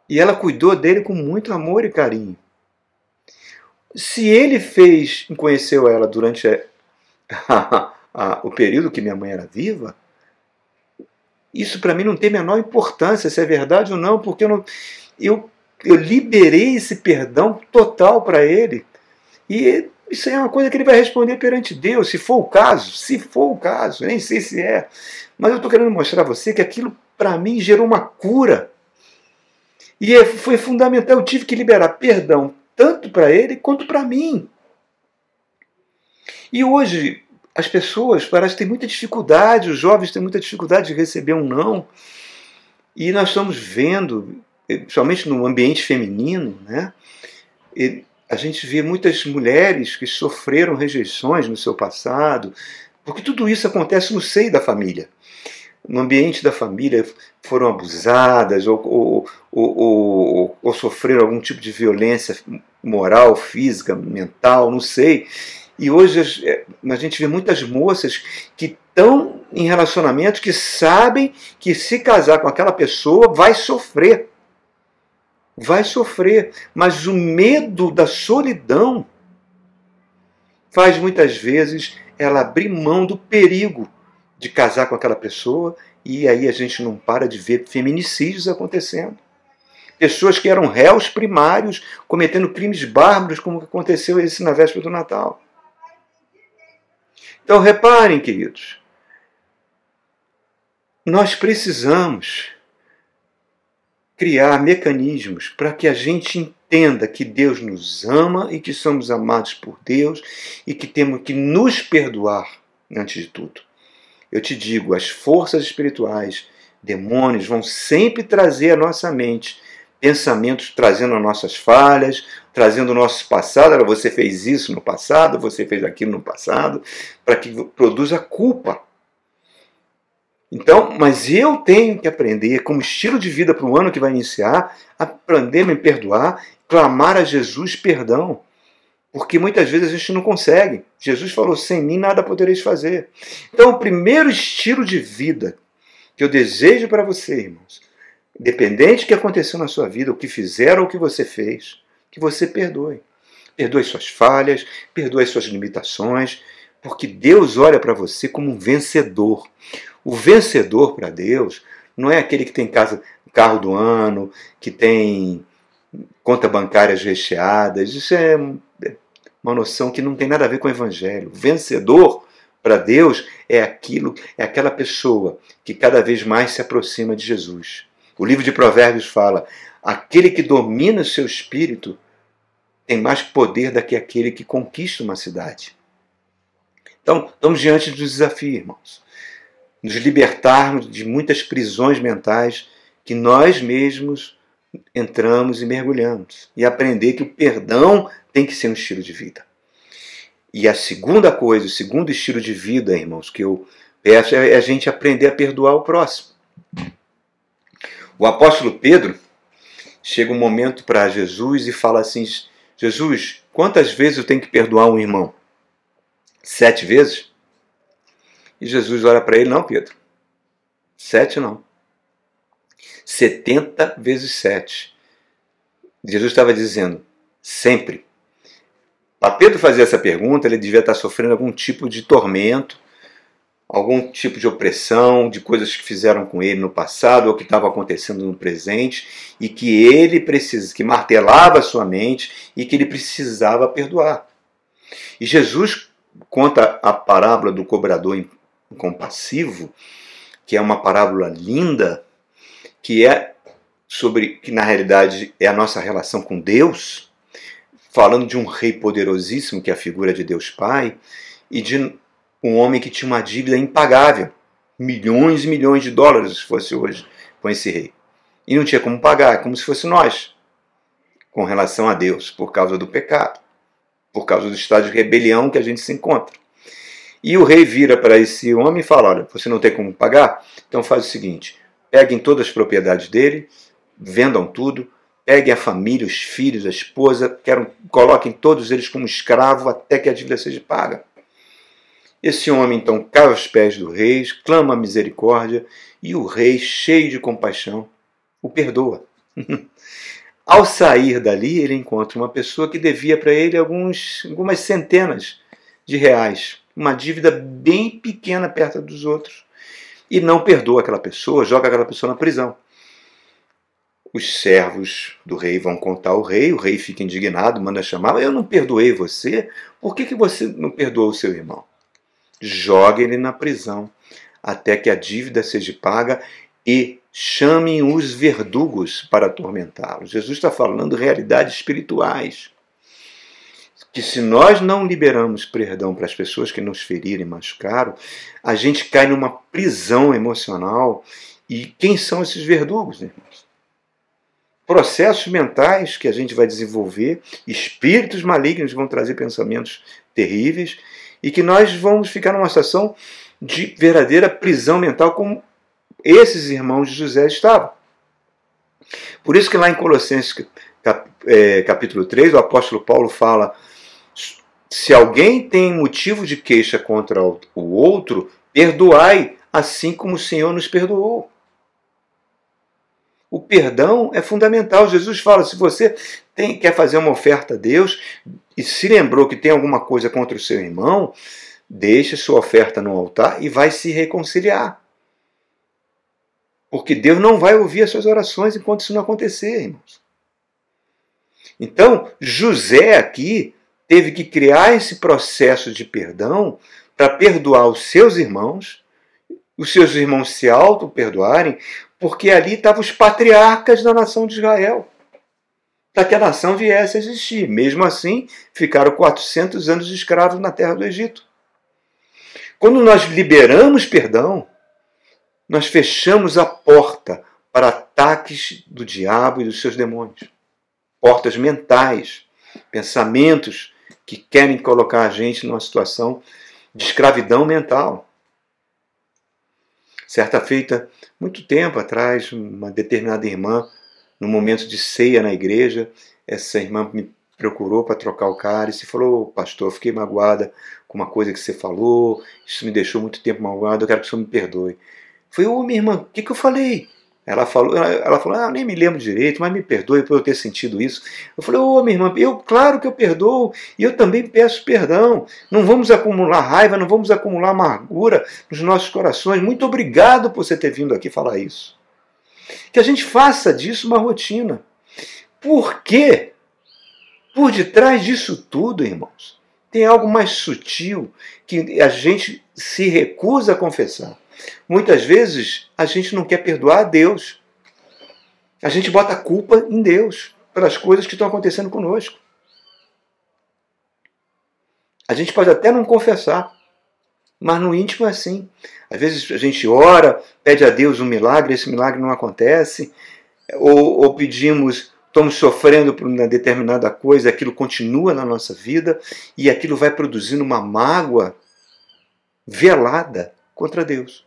E ela cuidou dele com muito amor e carinho. Se ele fez, conheceu ela durante a, a, o período que minha mãe era viva, isso para mim não tem a menor importância se é verdade ou não, porque eu, não, eu, eu liberei esse perdão total para ele. E isso é uma coisa que ele vai responder perante Deus, se for o caso, se for o caso, nem sei se é. Mas eu estou querendo mostrar a você que aquilo para mim gerou uma cura. E é, foi fundamental, eu tive que liberar perdão tanto para ele quanto para mim. E hoje as pessoas parecem ter muita dificuldade, os jovens têm muita dificuldade de receber um não. E nós estamos vendo, principalmente no ambiente feminino, né? a gente vê muitas mulheres que sofreram rejeições no seu passado, porque tudo isso acontece no seio da família no ambiente da família foram abusadas ou, ou, ou, ou, sofreram algum tipo de violência moral, física, mental, não sei. E hoje é, a gente vê muitas moças que estão em relacionamentos que sabem que se casar com aquela pessoa vai sofrer. Vai sofrer. Mas o medo da solidão faz muitas vezes ela abrir mão do perigo de casar com aquela pessoa e aí a gente não para de ver feminicídios acontecendo. Pessoas que eram réus primários cometendo crimes bárbaros, como aconteceu esse na véspera do Natal. Então reparem, queridos, nós precisamos criar mecanismos para que a gente entenda que Deus nos ama e que somos amados por Deus e que temos que nos perdoar antes de tudo. Eu te digo, as forças espirituais, demônios, vão sempre trazer à nossa mente pensamentos trazendo as nossas falhas, trazendo o nosso passado. Você fez isso no passado, você fez aquilo no passado, para que produza culpa. Então, mas eu tenho que aprender, como estilo de vida para o ano que vai iniciar, aprender a me perdoar, clamar a Jesus perdão. Porque muitas vezes a gente não consegue. Jesus falou: sem mim nada podereis fazer. Então, o primeiro estilo de vida que eu desejo para você, irmãos, independente do que aconteceu na sua vida, o que fizeram ou o que você fez, que você perdoe. Perdoe suas falhas, perdoe suas limitações, porque Deus olha para você como um vencedor. O vencedor para Deus não é aquele que tem casa, carro do ano, que tem conta bancárias recheadas. Isso é uma noção que não tem nada a ver com o evangelho. Vencedor para Deus é aquilo, é aquela pessoa que cada vez mais se aproxima de Jesus. O livro de Provérbios fala: aquele que domina o seu espírito tem mais poder do que aquele que conquista uma cidade. Então, estamos diante do desafio, irmãos. Nos libertarmos de muitas prisões mentais que nós mesmos entramos e mergulhamos. E aprender que o perdão tem que ser um estilo de vida. E a segunda coisa, o segundo estilo de vida, irmãos, que eu peço é a gente aprender a perdoar o próximo. O apóstolo Pedro chega um momento para Jesus e fala assim: Jesus, quantas vezes eu tenho que perdoar um irmão? Sete vezes? E Jesus olha para ele: Não, Pedro, sete não. 70 vezes 7. Jesus estava dizendo, sempre. Para Pedro fazer essa pergunta, ele devia estar sofrendo algum tipo de tormento, algum tipo de opressão, de coisas que fizeram com ele no passado ou que estava acontecendo no presente e que ele precisa, que martelava a sua mente e que ele precisava perdoar. E Jesus conta a parábola do cobrador compassivo, que é uma parábola linda, que é sobre que na realidade é a nossa relação com Deus, falando de um rei poderosíssimo que é a figura de Deus Pai e de um homem que tinha uma dívida impagável, milhões e milhões de dólares se fosse hoje com esse rei. E não tinha como pagar, como se fosse nós, com relação a Deus, por causa do pecado, por causa do estado de rebelião que a gente se encontra. E o rei vira para esse homem e fala: Olha, você não tem como pagar? Então faz o seguinte: peguem todas as propriedades dele, vendam tudo, peguem a família, os filhos, a esposa, quero, coloquem todos eles como escravo até que a dívida seja paga. Esse homem então cai aos pés do rei, clama a misericórdia e o rei, cheio de compaixão, o perdoa. Ao sair dali, ele encontra uma pessoa que devia para ele alguns, algumas centenas de reais, uma dívida bem pequena perto dos outros, e não perdoa aquela pessoa, joga aquela pessoa na prisão os servos do rei vão contar ao rei, o rei fica indignado, manda chamar, eu não perdoei você, por que, que você não perdoou o seu irmão? Jogue ele na prisão até que a dívida seja paga e chamem os verdugos para atormentá-lo. Jesus está falando realidades espirituais. Que se nós não liberamos perdão para as pessoas que nos ferirem e machucaram, a gente cai numa prisão emocional. E quem são esses verdugos, irmãos? processos mentais que a gente vai desenvolver, espíritos malignos vão trazer pensamentos terríveis e que nós vamos ficar numa situação de verdadeira prisão mental como esses irmãos de José estavam. Por isso que lá em Colossenses é, capítulo 3, o apóstolo Paulo fala: se alguém tem motivo de queixa contra o outro, perdoai, assim como o Senhor nos perdoou. O perdão é fundamental. Jesus fala: se você tem, quer fazer uma oferta a Deus e se lembrou que tem alguma coisa contra o seu irmão, deixe sua oferta no altar e vai se reconciliar. Porque Deus não vai ouvir as suas orações enquanto isso não acontecer, irmãos. Então, José aqui teve que criar esse processo de perdão para perdoar os seus irmãos, os seus irmãos se auto-perdoarem, porque ali estavam os patriarcas da nação de Israel, para que a nação viesse a existir. Mesmo assim, ficaram 400 anos escravos na terra do Egito. Quando nós liberamos perdão, nós fechamos a porta para ataques do diabo e dos seus demônios. Portas mentais, pensamentos que querem colocar a gente numa situação de escravidão mental. Certa feita, muito tempo atrás, uma determinada irmã, no momento de ceia na igreja, essa irmã me procurou para trocar o cálice e falou: Pastor, fiquei magoada com uma coisa que você falou, isso me deixou muito tempo magoado, eu quero que o senhor me perdoe. Falei: Ô minha irmã, o que, que eu falei? Ela falou, ela falou, ah, nem me lembro direito, mas me perdoe por eu ter sentido isso. Eu falei, ô oh, minha irmã, eu claro que eu perdoo, e eu também peço perdão. Não vamos acumular raiva, não vamos acumular amargura nos nossos corações. Muito obrigado por você ter vindo aqui falar isso. Que a gente faça disso uma rotina. Por quê? Por detrás disso tudo, irmãos, tem algo mais sutil que a gente se recusa a confessar. Muitas vezes a gente não quer perdoar a Deus. A gente bota a culpa em Deus pelas coisas que estão acontecendo conosco. A gente pode até não confessar, mas no íntimo é assim. Às vezes a gente ora, pede a Deus um milagre, esse milagre não acontece, ou, ou pedimos, estamos sofrendo por uma determinada coisa, aquilo continua na nossa vida e aquilo vai produzindo uma mágoa velada contra Deus.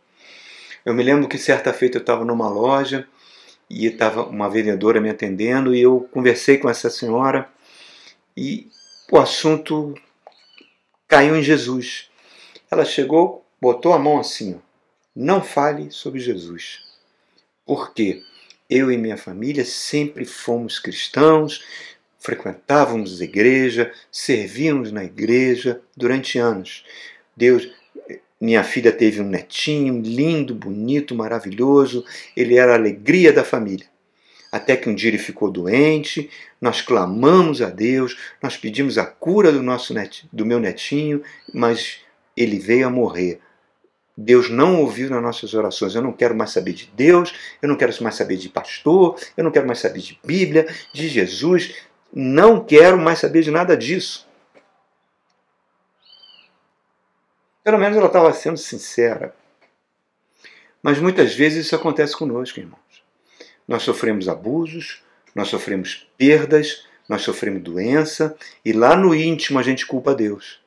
Eu me lembro que certa feita eu estava numa loja e estava uma vendedora me atendendo e eu conversei com essa senhora e o assunto caiu em Jesus. Ela chegou, botou a mão assim, ó, não fale sobre Jesus. Porque eu e minha família sempre fomos cristãos, frequentávamos a igreja, servíamos na igreja durante anos. Deus minha filha teve um netinho lindo, bonito, maravilhoso, ele era a alegria da família. Até que um dia ele ficou doente, nós clamamos a Deus, nós pedimos a cura do, nosso net, do meu netinho, mas ele veio a morrer. Deus não ouviu nas nossas orações. Eu não quero mais saber de Deus, eu não quero mais saber de pastor, eu não quero mais saber de Bíblia, de Jesus. Não quero mais saber de nada disso. Pelo menos ela estava sendo sincera. Mas muitas vezes isso acontece conosco, irmãos. Nós sofremos abusos, nós sofremos perdas, nós sofremos doença, e lá no íntimo a gente culpa Deus.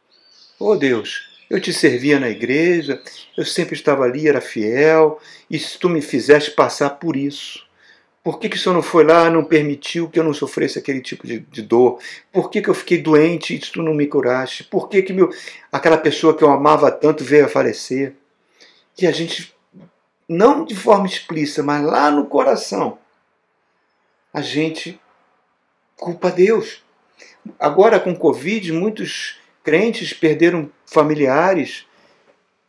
Oh Deus, eu te servia na igreja, eu sempre estava ali, era fiel, e se tu me fizeste passar por isso? Por que, que o Senhor não foi lá, não permitiu que eu não sofresse aquele tipo de, de dor? Por que, que eu fiquei doente e tu não me curaste? Por que, que meu, aquela pessoa que eu amava tanto veio a falecer? E a gente, não de forma explícita, mas lá no coração, a gente culpa Deus. Agora com Covid, muitos crentes perderam familiares,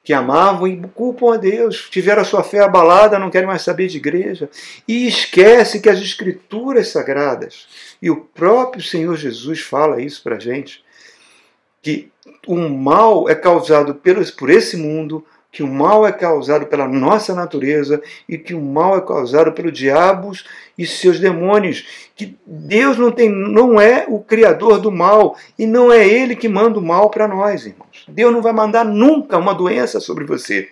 que amavam e culpam a Deus, tiveram a sua fé abalada, não querem mais saber de igreja, e esquece que as Escrituras Sagradas, e o próprio Senhor Jesus fala isso para a gente, que o mal é causado por esse mundo, que o mal é causado pela nossa natureza e que o mal é causado pelo diabos e seus demônios, que Deus não tem não é o criador do mal e não é ele que manda o mal para nós, irmãos. Deus não vai mandar nunca uma doença sobre você.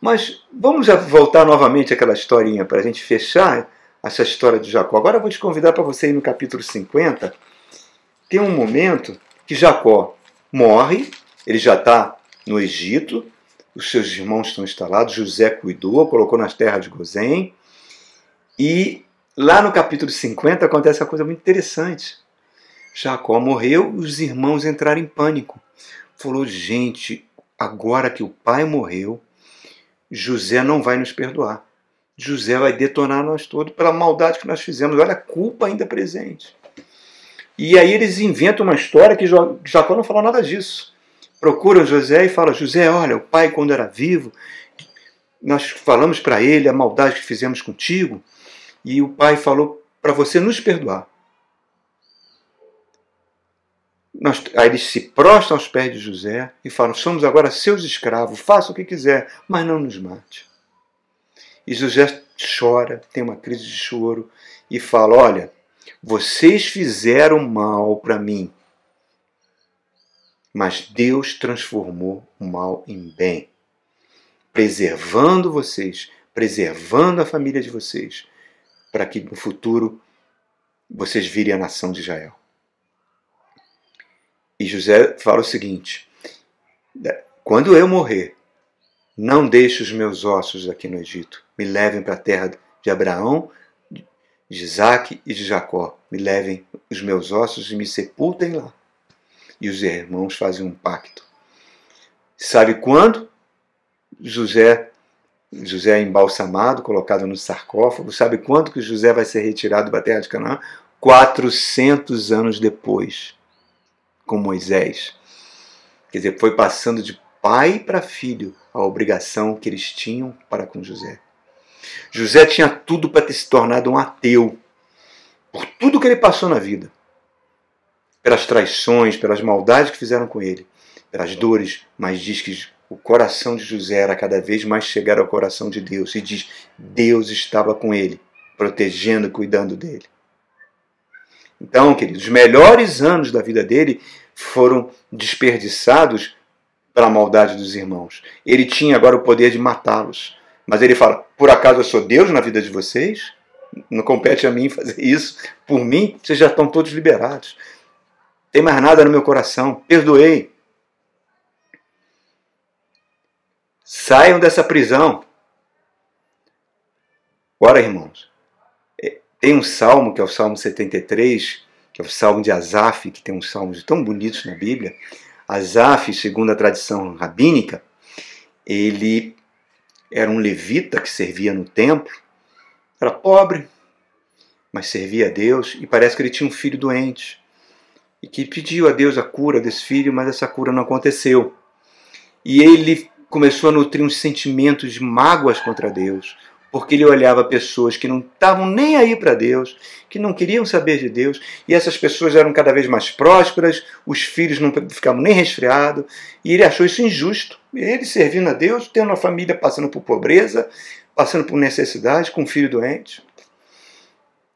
Mas vamos voltar novamente àquela historinha para a gente fechar essa história de Jacó. Agora eu vou te convidar para você ir no capítulo 50. Tem um momento que Jacó morre, ele já está no Egito, os seus irmãos estão instalados, José cuidou, colocou nas terras de Gozém, e lá no capítulo 50 acontece uma coisa muito interessante. Jacó morreu e os irmãos entraram em pânico. Falou, gente, agora que o pai morreu, José não vai nos perdoar. José vai detonar nós todos pela maldade que nós fizemos. Olha a culpa ainda presente. E aí eles inventam uma história que Jacó não falou nada disso. Procuram José e falam: José, olha, o pai, quando era vivo, nós falamos para ele a maldade que fizemos contigo, e o pai falou para você nos perdoar. Nós, aí eles se prostram aos pés de José e falam: Somos agora seus escravos, faça o que quiser, mas não nos mate. E José chora, tem uma crise de choro e fala: Olha, vocês fizeram mal para mim, mas Deus transformou o mal em bem, preservando vocês, preservando a família de vocês, para que no futuro vocês virem a nação de Israel. E José fala o seguinte: quando eu morrer, não deixe os meus ossos aqui no Egito, me levem para a terra de Abraão, de Isaac e de Jacó. Me levem os meus ossos e me sepultem lá. E os irmãos fazem um pacto. Sabe quando? José José é embalsamado, colocado no sarcófago. Sabe quando que José vai ser retirado da terra de Canaã? 400 anos depois, com Moisés. Quer dizer, foi passando de pai para filho a obrigação que eles tinham para com José. José tinha tudo para ter se tornado um ateu, por tudo que ele passou na vida, pelas traições, pelas maldades que fizeram com ele, pelas dores, mas diz que o coração de José era cada vez mais chegar ao coração de Deus e diz: Deus estava com ele, protegendo, cuidando dele. Então, queridos, os melhores anos da vida dele foram desperdiçados pela maldade dos irmãos. Ele tinha agora o poder de matá-los. Mas ele fala: por acaso eu sou Deus na vida de vocês? Não compete a mim fazer isso. Por mim, vocês já estão todos liberados. Tem mais nada no meu coração. Perdoei. Saiam dessa prisão. Ora, irmãos, tem um salmo, que é o Salmo 73, que é o Salmo de Asaf, que tem uns salmos tão bonitos na Bíblia. Asaf, segundo a tradição rabínica, ele era um levita que servia no templo, era pobre, mas servia a Deus e parece que ele tinha um filho doente. e que pediu a Deus a cura desse filho, mas essa cura não aconteceu. E ele começou a nutrir uns sentimentos de mágoas contra Deus, porque ele olhava pessoas que não estavam nem aí para Deus, que não queriam saber de Deus, e essas pessoas eram cada vez mais prósperas, os filhos não ficavam nem resfriados, e ele achou isso injusto. Ele servindo a Deus, tendo uma família passando por pobreza, passando por necessidade, com um filho doente.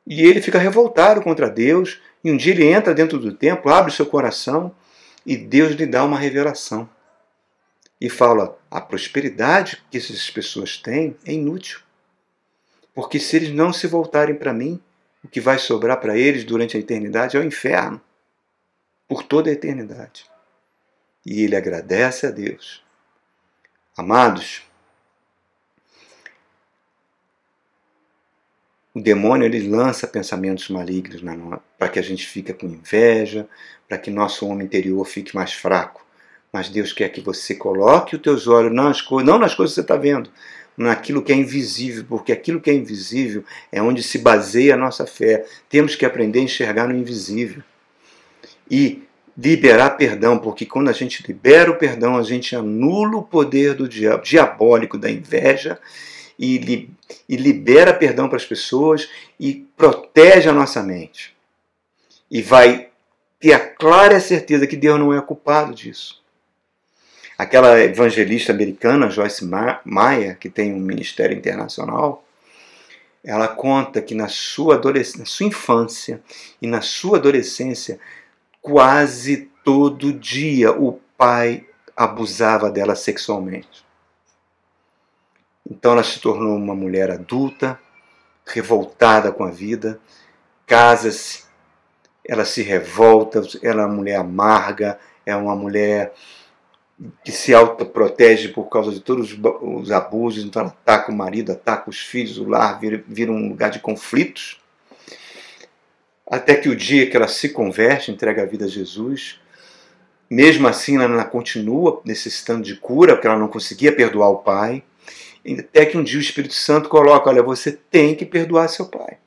E ele fica revoltado contra Deus, e um dia ele entra dentro do templo, abre seu coração, e Deus lhe dá uma revelação. E fala: a prosperidade que essas pessoas têm é inútil. Porque se eles não se voltarem para mim, o que vai sobrar para eles durante a eternidade é o inferno. Por toda a eternidade. E ele agradece a Deus. Amados, o demônio ele lança pensamentos malignos para que a gente fique com inveja, para que nosso homem interior fique mais fraco. Mas Deus quer que você coloque os teus olhos nas coisas, não nas coisas que você está vendo, naquilo que é invisível, porque aquilo que é invisível é onde se baseia a nossa fé. Temos que aprender a enxergar no invisível. E liberar perdão, porque quando a gente libera o perdão, a gente anula o poder do diabo, diabólico da inveja e, li, e libera perdão para as pessoas e protege a nossa mente. E vai ter a clara certeza que Deus não é culpado disso. Aquela evangelista americana, Joyce Meyer, que tem um ministério internacional, ela conta que na sua, na sua infância e na sua adolescência, quase todo dia o pai abusava dela sexualmente. Então ela se tornou uma mulher adulta, revoltada com a vida, casa-se, ela se revolta, ela é uma mulher amarga, é uma mulher que se autoprotege por causa de todos os abusos, então ela ataca o marido, ataca os filhos, o lar vira, vira um lugar de conflitos. Até que o dia que ela se converte, entrega a vida a Jesus, mesmo assim ela continua necessitando de cura, porque ela não conseguia perdoar o pai. Até que um dia o Espírito Santo coloca: olha, você tem que perdoar seu pai.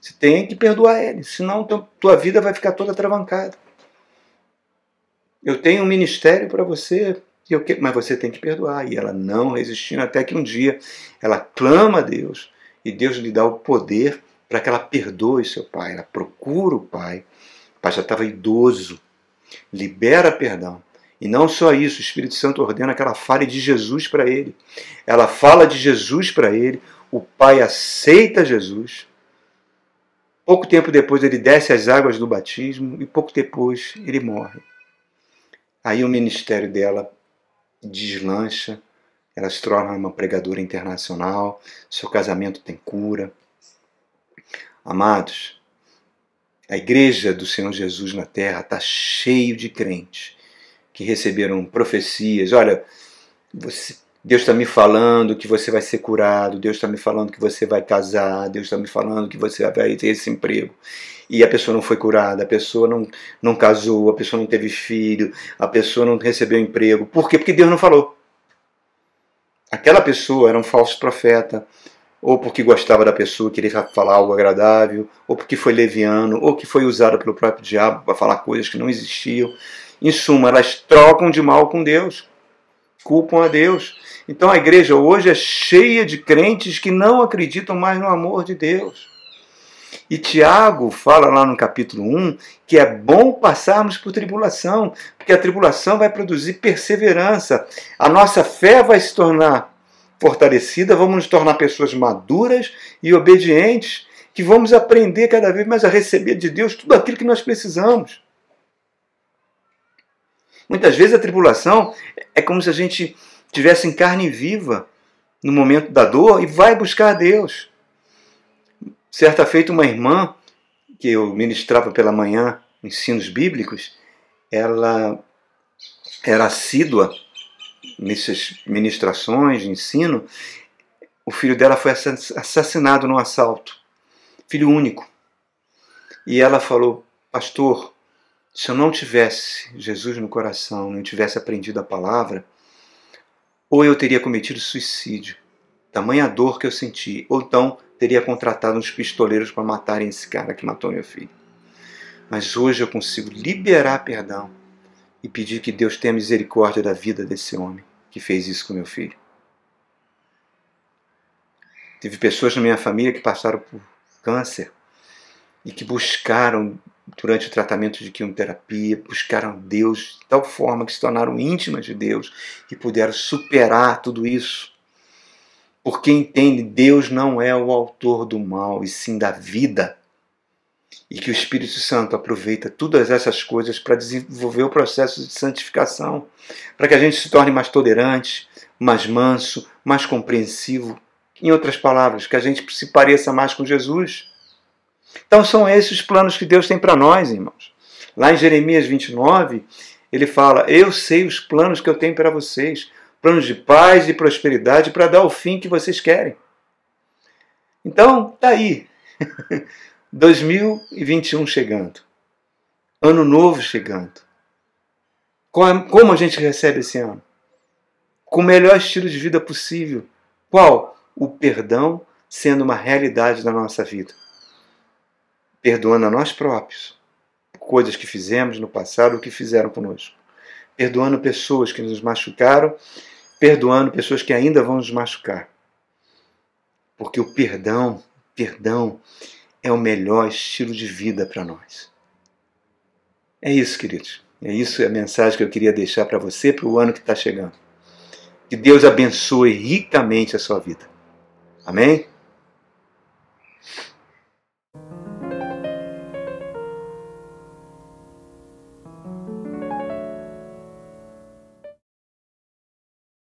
Você tem que perdoar ele, senão tua vida vai ficar toda travancada. Eu tenho um ministério para você, mas você tem que perdoar. E ela não resistindo, até que um dia ela clama a Deus e Deus lhe dá o poder para que ela perdoe seu pai. Ela procura o pai. O pai já estava idoso. Libera perdão. E não só isso, o Espírito Santo ordena que ela fale de Jesus para ele. Ela fala de Jesus para ele, o pai aceita Jesus. Pouco tempo depois ele desce as águas do batismo e pouco depois ele morre. Aí o ministério dela deslancha, ela se torna uma pregadora internacional, seu casamento tem cura. Amados, a igreja do Senhor Jesus na terra está cheio de crentes que receberam profecias. Olha, você, Deus está me falando que você vai ser curado, Deus está me falando que você vai casar, Deus está me falando que você vai ter esse emprego. E a pessoa não foi curada, a pessoa não, não casou, a pessoa não teve filho, a pessoa não recebeu emprego. Por quê? Porque Deus não falou. Aquela pessoa era um falso profeta, ou porque gostava da pessoa, queria falar algo agradável, ou porque foi leviano, ou que foi usado pelo próprio diabo para falar coisas que não existiam. Em suma, elas trocam de mal com Deus, culpam a Deus. Então a igreja hoje é cheia de crentes que não acreditam mais no amor de Deus. E Tiago fala lá no capítulo 1 que é bom passarmos por tribulação, porque a tribulação vai produzir perseverança. A nossa fé vai se tornar fortalecida, vamos nos tornar pessoas maduras e obedientes, que vamos aprender cada vez mais a receber de Deus tudo aquilo que nós precisamos. Muitas vezes a tribulação é como se a gente tivesse em carne viva no momento da dor e vai buscar a Deus. Certa feita, uma irmã que eu ministrava pela manhã ensinos bíblicos, ela era assídua nessas ministrações de ensino. O filho dela foi assassinado num assalto, filho único. E ela falou: Pastor, se eu não tivesse Jesus no coração, não tivesse aprendido a palavra, ou eu teria cometido suicídio, tamanha dor que eu senti, ou então teria contratado uns pistoleiros para matarem esse cara que matou meu filho. Mas hoje eu consigo liberar perdão e pedir que Deus tenha misericórdia da vida desse homem que fez isso com meu filho. Teve pessoas na minha família que passaram por câncer e que buscaram durante o tratamento de quimioterapia, buscaram Deus de tal forma que se tornaram íntimas de Deus e puderam superar tudo isso. Porque entende, Deus não é o autor do mal, e sim da vida. E que o Espírito Santo aproveita todas essas coisas para desenvolver o processo de santificação, para que a gente se torne mais tolerante, mais manso, mais compreensivo. Em outras palavras, que a gente se pareça mais com Jesus. Então são esses os planos que Deus tem para nós, irmãos. Lá em Jeremias 29, ele fala: Eu sei os planos que eu tenho para vocês, planos de paz e prosperidade para dar o fim que vocês querem. Então, tá aí. 2021 chegando. Ano novo chegando. Como a gente recebe esse ano? Com o melhor estilo de vida possível. Qual? O perdão sendo uma realidade na nossa vida perdoando a nós próprios, coisas que fizemos no passado ou que fizeram conosco, perdoando pessoas que nos machucaram, perdoando pessoas que ainda vão nos machucar. Porque o perdão, perdão é o melhor estilo de vida para nós. É isso, queridos. É isso é a mensagem que eu queria deixar para você para o ano que está chegando. Que Deus abençoe ricamente a sua vida. Amém?